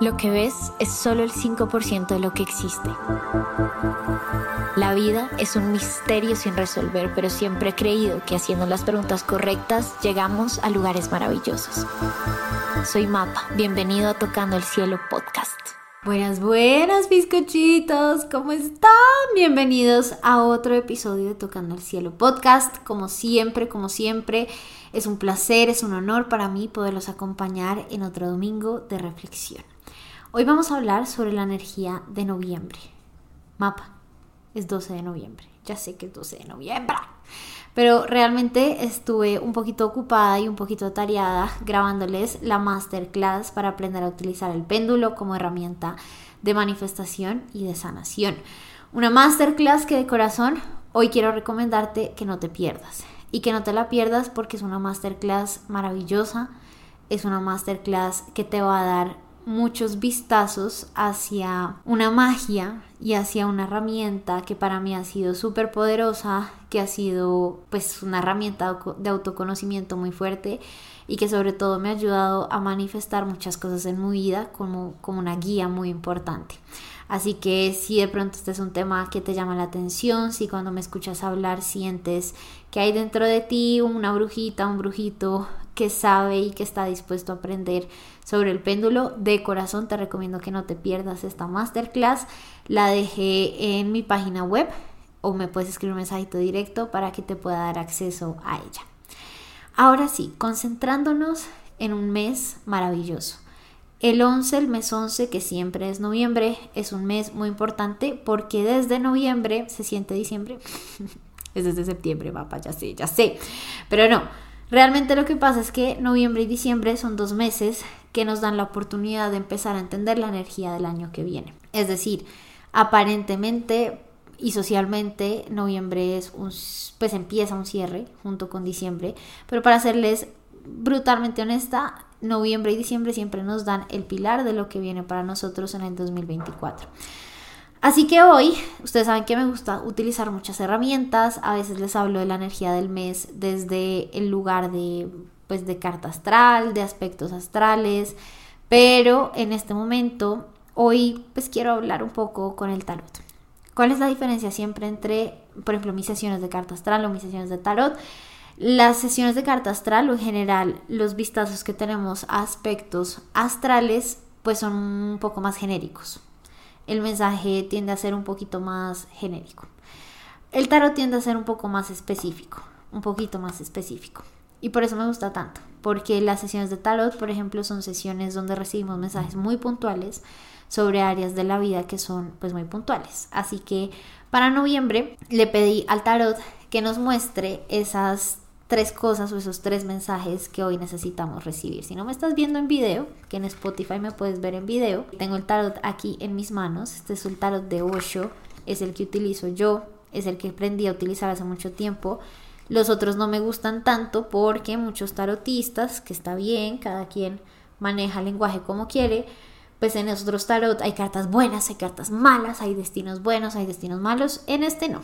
Lo que ves es solo el 5% de lo que existe. La vida es un misterio sin resolver, pero siempre he creído que haciendo las preguntas correctas llegamos a lugares maravillosos. Soy Mapa, bienvenido a Tocando el Cielo podcast. Buenas, buenas bizcochitos, ¿cómo están? Bienvenidos a otro episodio de Tocando el Cielo podcast. Como siempre, como siempre, es un placer, es un honor para mí poderlos acompañar en otro domingo de reflexión. Hoy vamos a hablar sobre la energía de noviembre. Mapa, es 12 de noviembre. Ya sé que es 12 de noviembre. Pero realmente estuve un poquito ocupada y un poquito atareada grabándoles la masterclass para aprender a utilizar el péndulo como herramienta de manifestación y de sanación. Una masterclass que de corazón hoy quiero recomendarte que no te pierdas. Y que no te la pierdas porque es una masterclass maravillosa. Es una masterclass que te va a dar muchos vistazos hacia una magia y hacia una herramienta que para mí ha sido súper poderosa, que ha sido pues una herramienta de autoconocimiento muy fuerte y que sobre todo me ha ayudado a manifestar muchas cosas en mi vida como, como una guía muy importante. Así que si de pronto este es un tema que te llama la atención, si cuando me escuchas hablar sientes que hay dentro de ti una brujita, un brujito que sabe y que está dispuesto a aprender sobre el péndulo, de corazón te recomiendo que no te pierdas esta masterclass. La dejé en mi página web o me puedes escribir un mensajito directo para que te pueda dar acceso a ella. Ahora sí, concentrándonos en un mes maravilloso. El 11, el mes 11, que siempre es noviembre, es un mes muy importante porque desde noviembre se siente diciembre. es desde septiembre, papá, ya sé, ya sé. Pero no, realmente lo que pasa es que noviembre y diciembre son dos meses que nos dan la oportunidad de empezar a entender la energía del año que viene. Es decir, aparentemente y socialmente noviembre es un pues empieza un cierre junto con diciembre, pero para serles brutalmente honesta, noviembre y diciembre siempre nos dan el pilar de lo que viene para nosotros en el 2024. Así que hoy, ustedes saben que me gusta utilizar muchas herramientas, a veces les hablo de la energía del mes desde el lugar de, pues, de carta astral, de aspectos astrales, pero en este momento, hoy, pues quiero hablar un poco con el tarot. ¿Cuál es la diferencia siempre entre, por ejemplo, mis sesiones de carta astral o mis sesiones de tarot? Las sesiones de carta astral o en general los vistazos que tenemos a aspectos astrales pues son un poco más genéricos. El mensaje tiende a ser un poquito más genérico. El tarot tiende a ser un poco más específico, un poquito más específico. Y por eso me gusta tanto, porque las sesiones de tarot, por ejemplo, son sesiones donde recibimos mensajes muy puntuales sobre áreas de la vida que son pues muy puntuales. Así que para noviembre le pedí al tarot que nos muestre esas tres cosas o esos tres mensajes que hoy necesitamos recibir. Si no me estás viendo en video, que en Spotify me puedes ver en video, tengo el tarot aquí en mis manos. Este es el tarot de Osho, es el que utilizo yo, es el que aprendí a utilizar hace mucho tiempo. Los otros no me gustan tanto porque muchos tarotistas, que está bien, cada quien maneja el lenguaje como quiere, pues en otros tarot hay cartas buenas, hay cartas malas, hay destinos buenos, hay destinos malos. En este no.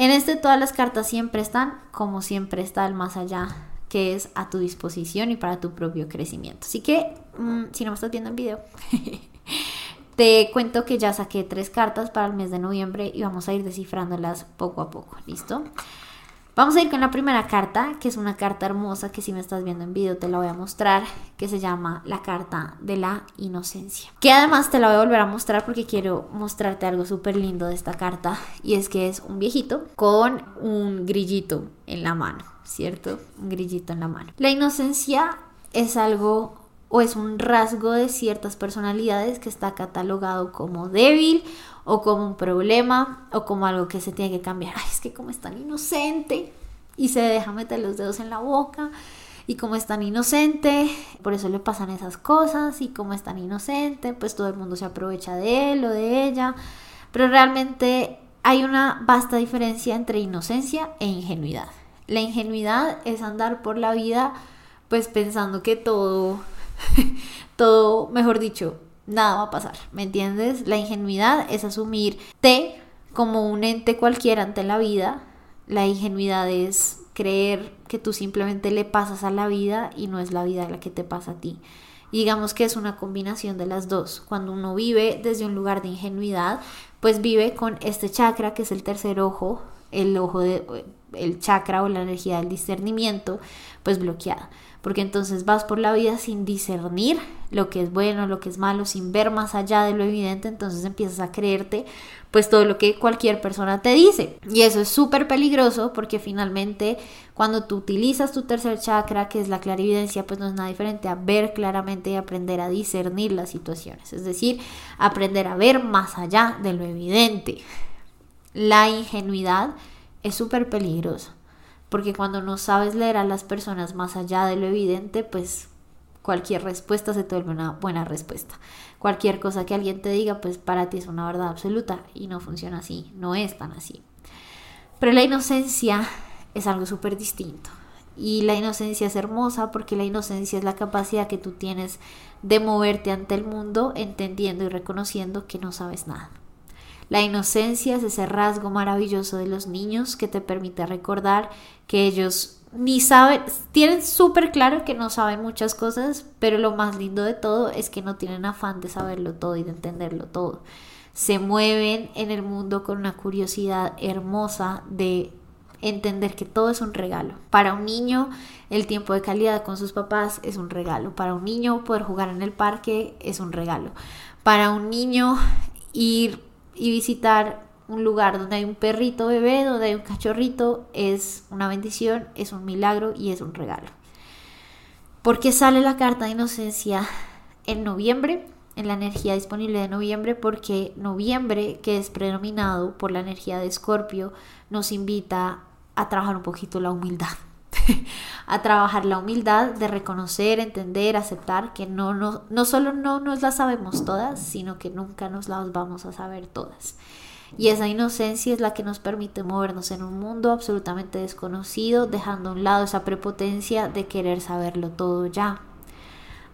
En este todas las cartas siempre están como siempre está el más allá, que es a tu disposición y para tu propio crecimiento. Así que, mm, si no me estás viendo en video, te cuento que ya saqué tres cartas para el mes de noviembre y vamos a ir descifrándolas poco a poco, ¿listo? Vamos a ir con la primera carta, que es una carta hermosa que si me estás viendo en video te la voy a mostrar, que se llama la carta de la inocencia. Que además te la voy a volver a mostrar porque quiero mostrarte algo súper lindo de esta carta y es que es un viejito con un grillito en la mano, ¿cierto? Un grillito en la mano. La inocencia es algo o es un rasgo de ciertas personalidades que está catalogado como débil o como un problema o como algo que se tiene que cambiar. Ay, es que como es tan inocente y se deja meter los dedos en la boca y como es tan inocente, por eso le pasan esas cosas y como es tan inocente, pues todo el mundo se aprovecha de él o de ella. Pero realmente hay una vasta diferencia entre inocencia e ingenuidad. La ingenuidad es andar por la vida pues pensando que todo todo, mejor dicho, nada va a pasar, ¿me entiendes? La ingenuidad es asumirte como un ente cualquiera ante la vida. La ingenuidad es creer que tú simplemente le pasas a la vida y no es la vida la que te pasa a ti. Digamos que es una combinación de las dos. Cuando uno vive desde un lugar de ingenuidad, pues vive con este chakra que es el tercer ojo, el ojo de el chakra o la energía del discernimiento, pues bloqueada porque entonces vas por la vida sin discernir lo que es bueno, lo que es malo, sin ver más allá de lo evidente, entonces empiezas a creerte pues todo lo que cualquier persona te dice. Y eso es súper peligroso porque finalmente cuando tú utilizas tu tercer chakra, que es la clarividencia, pues no es nada diferente a ver claramente y aprender a discernir las situaciones, es decir, aprender a ver más allá de lo evidente. La ingenuidad es súper peligrosa porque cuando no sabes leer a las personas más allá de lo evidente, pues cualquier respuesta se te vuelve una buena respuesta. Cualquier cosa que alguien te diga, pues para ti es una verdad absoluta y no funciona así, no es tan así. Pero la inocencia es algo súper distinto. Y la inocencia es hermosa porque la inocencia es la capacidad que tú tienes de moverte ante el mundo entendiendo y reconociendo que no sabes nada. La inocencia es ese rasgo maravilloso de los niños que te permite recordar que ellos ni saben, tienen súper claro que no saben muchas cosas, pero lo más lindo de todo es que no tienen afán de saberlo todo y de entenderlo todo. Se mueven en el mundo con una curiosidad hermosa de entender que todo es un regalo. Para un niño, el tiempo de calidad con sus papás es un regalo. Para un niño, poder jugar en el parque es un regalo. Para un niño, ir y visitar un lugar donde hay un perrito bebé, donde hay un cachorrito, es una bendición, es un milagro y es un regalo. Porque sale la carta de inocencia en noviembre, en la energía disponible de noviembre, porque noviembre, que es predominado por la energía de Escorpio, nos invita a trabajar un poquito la humildad. a trabajar la humildad de reconocer, entender, aceptar que no, no, no solo no nos las sabemos todas, sino que nunca nos las vamos a saber todas. Y esa inocencia es la que nos permite movernos en un mundo absolutamente desconocido, dejando a un lado esa prepotencia de querer saberlo todo ya.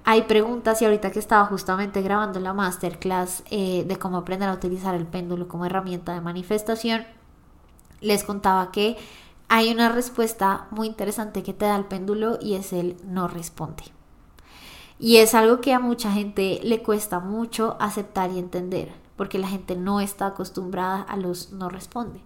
Hay preguntas y ahorita que estaba justamente grabando la masterclass eh, de cómo aprender a utilizar el péndulo como herramienta de manifestación, les contaba que hay una respuesta muy interesante que te da el péndulo y es el no responde. Y es algo que a mucha gente le cuesta mucho aceptar y entender, porque la gente no está acostumbrada a los no responde.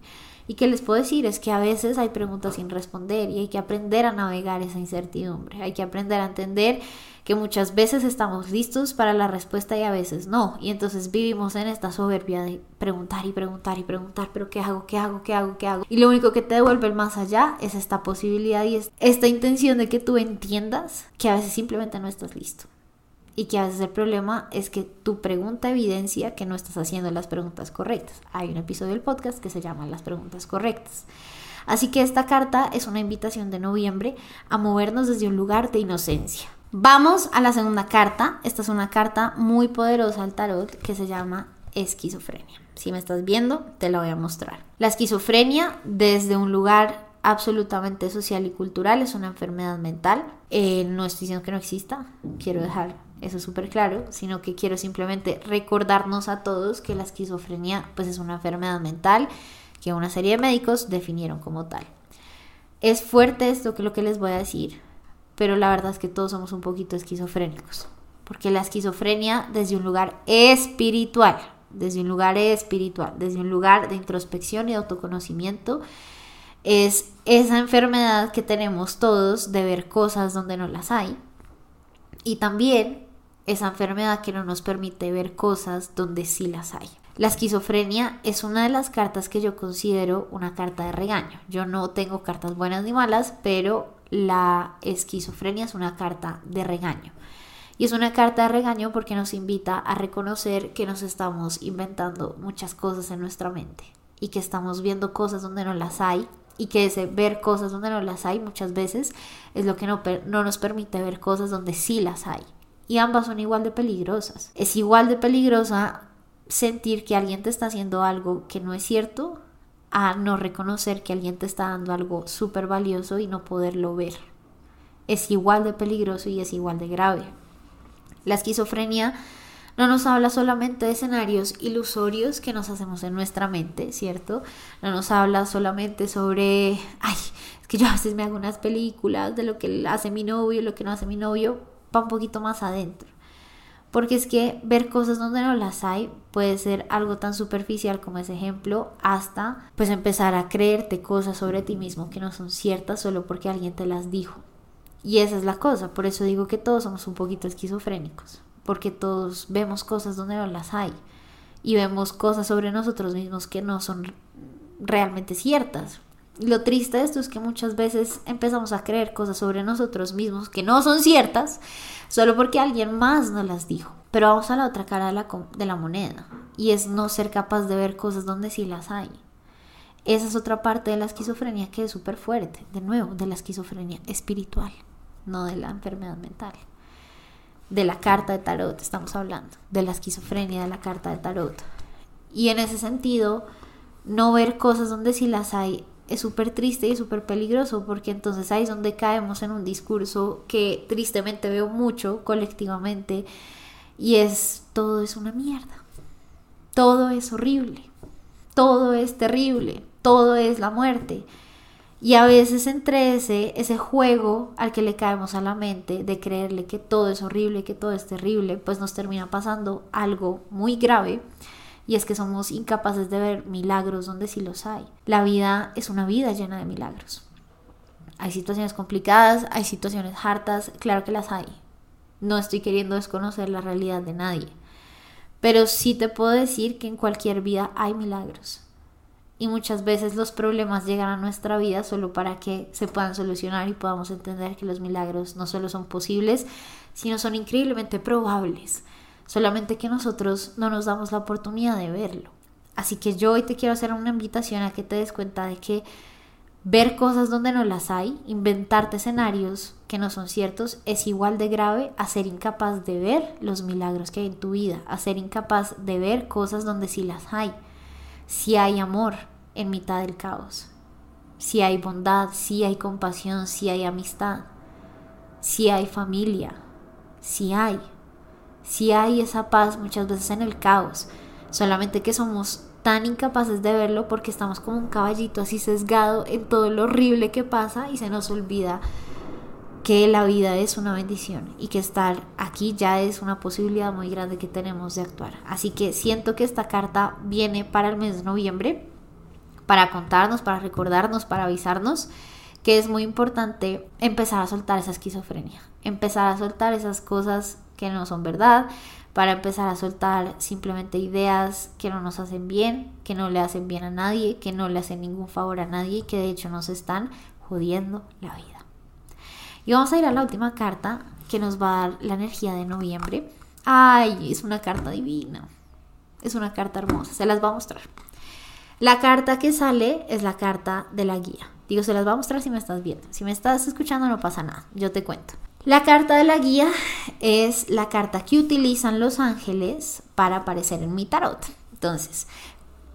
Y que les puedo decir es que a veces hay preguntas sin responder y hay que aprender a navegar esa incertidumbre, hay que aprender a entender que muchas veces estamos listos para la respuesta y a veces no. Y entonces vivimos en esta soberbia de preguntar y preguntar y preguntar, pero ¿qué hago? ¿Qué hago? ¿Qué hago? ¿Qué hago? Y lo único que te devuelve el más allá es esta posibilidad y es esta intención de que tú entiendas que a veces simplemente no estás listo. Y que a veces el problema es que tu pregunta evidencia que no estás haciendo las preguntas correctas. Hay un episodio del podcast que se llama Las preguntas correctas. Así que esta carta es una invitación de noviembre a movernos desde un lugar de inocencia Vamos a la segunda carta. Esta es una carta muy poderosa al tarot que se llama esquizofrenia. Si me estás viendo, te la voy a mostrar. La esquizofrenia desde un lugar absolutamente social y cultural es una enfermedad mental. Eh, no estoy diciendo que no exista, quiero dejar eso súper claro, sino que quiero simplemente recordarnos a todos que la esquizofrenia pues es una enfermedad mental que una serie de médicos definieron como tal. Es fuerte esto que lo que les voy a decir, pero la verdad es que todos somos un poquito esquizofrénicos, porque la esquizofrenia desde un lugar espiritual, desde un lugar espiritual, desde un lugar de introspección y de autoconocimiento, es esa enfermedad que tenemos todos de ver cosas donde no las hay y también esa enfermedad que no nos permite ver cosas donde sí las hay. La esquizofrenia es una de las cartas que yo considero una carta de regaño. Yo no tengo cartas buenas ni malas, pero la esquizofrenia es una carta de regaño. Y es una carta de regaño porque nos invita a reconocer que nos estamos inventando muchas cosas en nuestra mente y que estamos viendo cosas donde no las hay y que ese ver cosas donde no las hay muchas veces es lo que no, no nos permite ver cosas donde sí las hay. Y ambas son igual de peligrosas. Es igual de peligrosa sentir que alguien te está haciendo algo que no es cierto a no reconocer que alguien te está dando algo súper valioso y no poderlo ver. Es igual de peligroso y es igual de grave. La esquizofrenia no nos habla solamente de escenarios ilusorios que nos hacemos en nuestra mente, ¿cierto? No nos habla solamente sobre, ay, es que yo a veces me hago unas películas de lo que hace mi novio, lo que no hace mi novio, va un poquito más adentro. Porque es que ver cosas donde no las hay puede ser algo tan superficial como ese ejemplo, hasta pues empezar a creerte cosas sobre ti mismo que no son ciertas solo porque alguien te las dijo. Y esa es la cosa, por eso digo que todos somos un poquito esquizofrénicos, porque todos vemos cosas donde no las hay y vemos cosas sobre nosotros mismos que no son realmente ciertas. Lo triste de esto es que muchas veces empezamos a creer cosas sobre nosotros mismos que no son ciertas solo porque alguien más nos las dijo. Pero vamos a la otra cara de la, de la moneda y es no ser capaz de ver cosas donde sí las hay. Esa es otra parte de la esquizofrenia que es súper fuerte, de nuevo, de la esquizofrenia espiritual, no de la enfermedad mental. De la carta de tarot estamos hablando, de la esquizofrenia de la carta de tarot. Y en ese sentido, no ver cosas donde sí las hay es súper triste y súper peligroso porque entonces ahí es donde caemos en un discurso que tristemente veo mucho colectivamente y es todo es una mierda. Todo es horrible. Todo es terrible. Todo es la muerte. Y a veces entre ese, ese juego al que le caemos a la mente de creerle que todo es horrible, que todo es terrible, pues nos termina pasando algo muy grave y es que somos incapaces de ver milagros donde sí los hay. La vida es una vida llena de milagros. Hay situaciones complicadas, hay situaciones hartas, claro que las hay. No estoy queriendo desconocer la realidad de nadie. Pero sí te puedo decir que en cualquier vida hay milagros. Y muchas veces los problemas llegan a nuestra vida solo para que se puedan solucionar y podamos entender que los milagros no solo son posibles, sino son increíblemente probables solamente que nosotros no nos damos la oportunidad de verlo. Así que yo hoy te quiero hacer una invitación a que te des cuenta de que ver cosas donde no las hay, inventarte escenarios que no son ciertos, es igual de grave a ser incapaz de ver los milagros que hay en tu vida, a ser incapaz de ver cosas donde sí las hay. Si hay amor en mitad del caos, si hay bondad, si hay compasión, si hay amistad, si hay familia, si hay si hay esa paz muchas veces en el caos, solamente que somos tan incapaces de verlo porque estamos como un caballito así sesgado en todo lo horrible que pasa y se nos olvida que la vida es una bendición y que estar aquí ya es una posibilidad muy grande que tenemos de actuar. Así que siento que esta carta viene para el mes de noviembre, para contarnos, para recordarnos, para avisarnos que es muy importante empezar a soltar esa esquizofrenia, empezar a soltar esas cosas que no son verdad, para empezar a soltar simplemente ideas que no nos hacen bien, que no le hacen bien a nadie, que no le hacen ningún favor a nadie y que de hecho nos están jodiendo la vida. Y vamos a ir a la última carta que nos va a dar la energía de noviembre. Ay, es una carta divina. Es una carta hermosa, se las va a mostrar. La carta que sale es la carta de la guía. Digo, se las va a mostrar si me estás viendo. Si me estás escuchando no pasa nada, yo te cuento. La carta de la guía es la carta que utilizan los ángeles para aparecer en mi tarot. Entonces,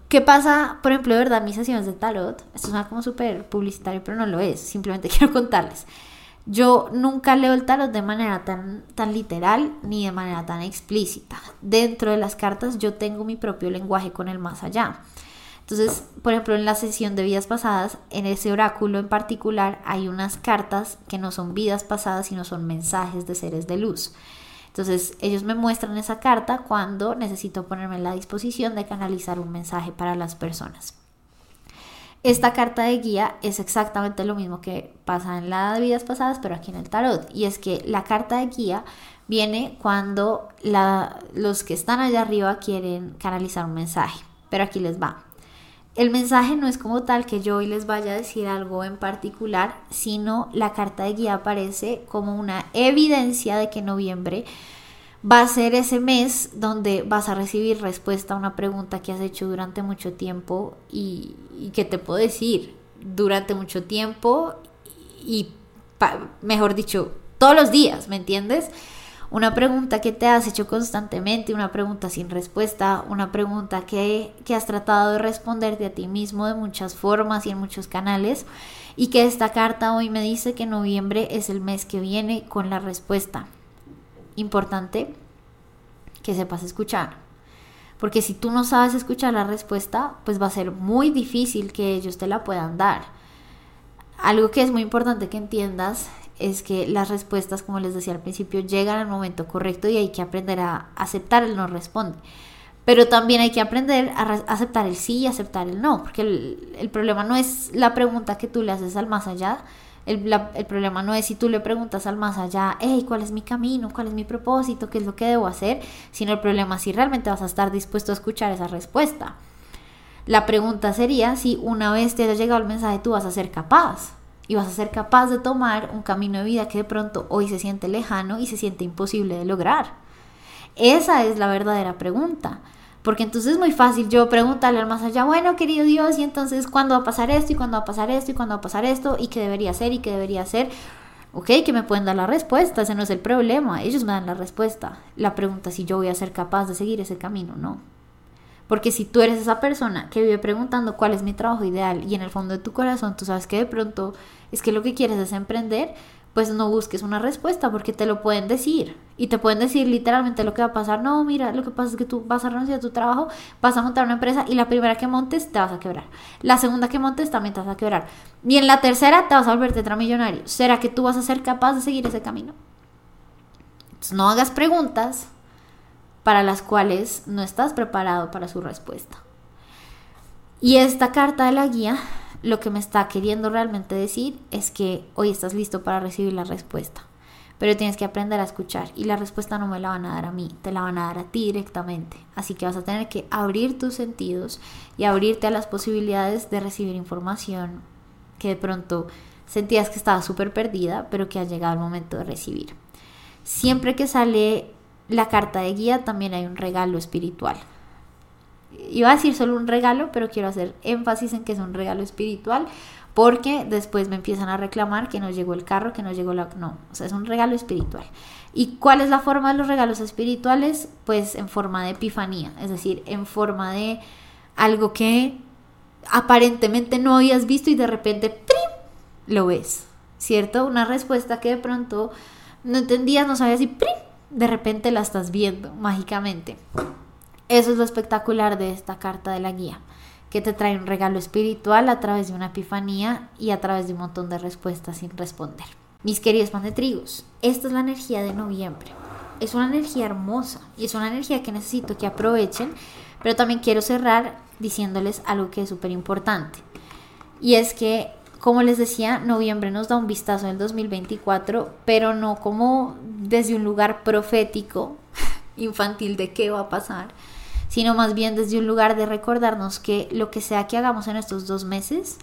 ¿qué pasa, por ejemplo, de verdad, mis sesiones de tarot? Esto suena como súper publicitario, pero no lo es. Simplemente quiero contarles. Yo nunca leo el tarot de manera tan, tan literal ni de manera tan explícita. Dentro de las cartas yo tengo mi propio lenguaje con el más allá. Entonces, por ejemplo, en la sesión de vidas pasadas, en ese oráculo en particular, hay unas cartas que no son vidas pasadas, sino son mensajes de seres de luz. Entonces, ellos me muestran esa carta cuando necesito ponerme en la disposición de canalizar un mensaje para las personas. Esta carta de guía es exactamente lo mismo que pasa en la de vidas pasadas, pero aquí en el tarot. Y es que la carta de guía viene cuando los que están allá arriba quieren canalizar un mensaje. Pero aquí les va. El mensaje no es como tal que yo hoy les vaya a decir algo en particular, sino la carta de guía aparece como una evidencia de que noviembre va a ser ese mes donde vas a recibir respuesta a una pregunta que has hecho durante mucho tiempo y, que te puedo decir durante mucho tiempo y, mejor dicho, todos los días, ¿me entiendes? Una pregunta que te has hecho constantemente, una pregunta sin respuesta, una pregunta que, que, has tratado de responderte a ti mismo de muchas formas y en muchos canales y que esta carta hoy me dice que noviembre es el mes que viene con la respuesta. Importante que sepas escuchar. Porque si tú no sabes escuchar la respuesta, pues va a ser muy difícil que ellos te la puedan dar. Algo que es muy importante que entiendas es que las respuestas, como les decía al principio, llegan al momento correcto y hay que aprender a aceptar el no responde. Pero también hay que aprender a aceptar el sí y aceptar el no, porque el, el problema no es la pregunta que tú le haces al más allá, el, el, problema no es si tú le preguntas al más allá, hey, ¿cuál es mi camino? ¿Cuál es mi propósito? ¿Qué es lo que debo hacer? Sino el problema es si realmente vas a estar dispuesto a escuchar esa respuesta. La pregunta sería si una vez te haya llegado el mensaje tú vas a ser capaz y vas a ser capaz de tomar un camino de vida que de pronto hoy se siente lejano y se siente imposible de lograr. Esa es la verdadera pregunta. Porque entonces es muy fácil yo preguntarle al más allá, bueno, querido Dios, y entonces, ¿cuándo va a pasar esto? ¿Y cuándo va a pasar esto? ¿Y cuándo va a pasar esto? ¿Y qué debería hacer? ¿Y qué debería hacer? Ok, que me pueden dar la respuesta, ese no es el problema, ellos me dan la respuesta. La pregunta es si yo voy a ser capaz de seguir ese camino, ¿no? Porque si tú eres esa persona que vive preguntando cuál es mi trabajo ideal y en el fondo de tu corazón tú sabes que de pronto es que lo que quieres es emprender, pues no busques una respuesta porque te lo pueden decir. Y te pueden decir literalmente lo que va a pasar. No, mira, lo que pasa es que tú vas a renunciar a tu trabajo, vas a montar una empresa y la primera que montes te vas a quebrar. La segunda que montes también te vas a quebrar. Y en la tercera te vas a volver tetramillonario. ¿Será que tú vas a ser capaz de seguir ese camino? Entonces, no hagas preguntas para las cuales no estás preparado para su respuesta. Y esta carta de la guía lo que me está queriendo realmente decir es que hoy estás listo para recibir la respuesta. Pero tienes que aprender a escuchar y la respuesta no me la van a dar a mí, te la van a dar a ti directamente. Así que vas a tener que abrir tus sentidos y abrirte a las posibilidades de recibir información que de pronto sentías que estaba súper perdida, pero que ha llegado el momento de recibir. Siempre que sale la carta de guía también hay un regalo espiritual iba a decir solo un regalo, pero quiero hacer énfasis en que es un regalo espiritual, porque después me empiezan a reclamar que no llegó el carro, que no llegó la... No, o sea, es un regalo espiritual. ¿Y cuál es la forma de los regalos espirituales? Pues en forma de epifanía, es decir, en forma de algo que aparentemente no habías visto y de repente lo ves, ¿cierto? Una respuesta que de pronto no entendías, no sabías y ¡prim! De repente la estás viendo mágicamente. Eso es lo espectacular de esta carta de la guía, que te trae un regalo espiritual a través de una epifanía y a través de un montón de respuestas sin responder. Mis queridos pan de trigos, esta es la energía de noviembre. Es una energía hermosa y es una energía que necesito que aprovechen, pero también quiero cerrar diciéndoles algo que es súper importante. Y es que, como les decía, noviembre nos da un vistazo del 2024, pero no como desde un lugar profético, infantil de qué va a pasar, sino más bien desde un lugar de recordarnos que lo que sea que hagamos en estos dos meses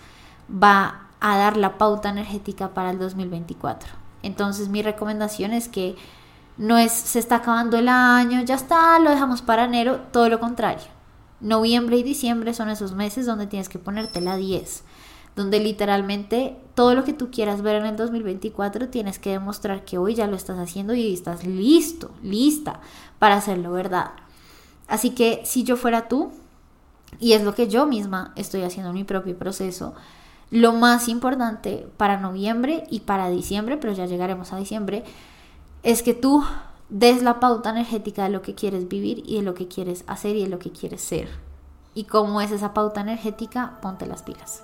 va a dar la pauta energética para el 2024. Entonces mi recomendación es que no es se está acabando el año, ya está, lo dejamos para enero, todo lo contrario. Noviembre y diciembre son esos meses donde tienes que ponerte la 10, donde literalmente todo lo que tú quieras ver en el 2024 tienes que demostrar que hoy ya lo estás haciendo y estás listo, lista para hacerlo verdad. Así que si yo fuera tú, y es lo que yo misma estoy haciendo en mi propio proceso, lo más importante para noviembre y para diciembre, pero ya llegaremos a diciembre, es que tú des la pauta energética de lo que quieres vivir y de lo que quieres hacer y de lo que quieres ser. Y cómo es esa pauta energética, ponte las pilas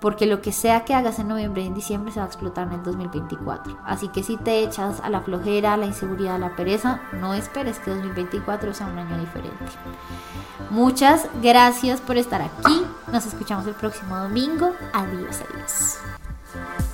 porque lo que sea que hagas en noviembre y en diciembre se va a explotar en el 2024. Así que si te echas a la flojera, a la inseguridad, a la pereza, no esperes que 2024 sea un año diferente. Muchas gracias por estar aquí. Nos escuchamos el próximo domingo. Adiós, adiós.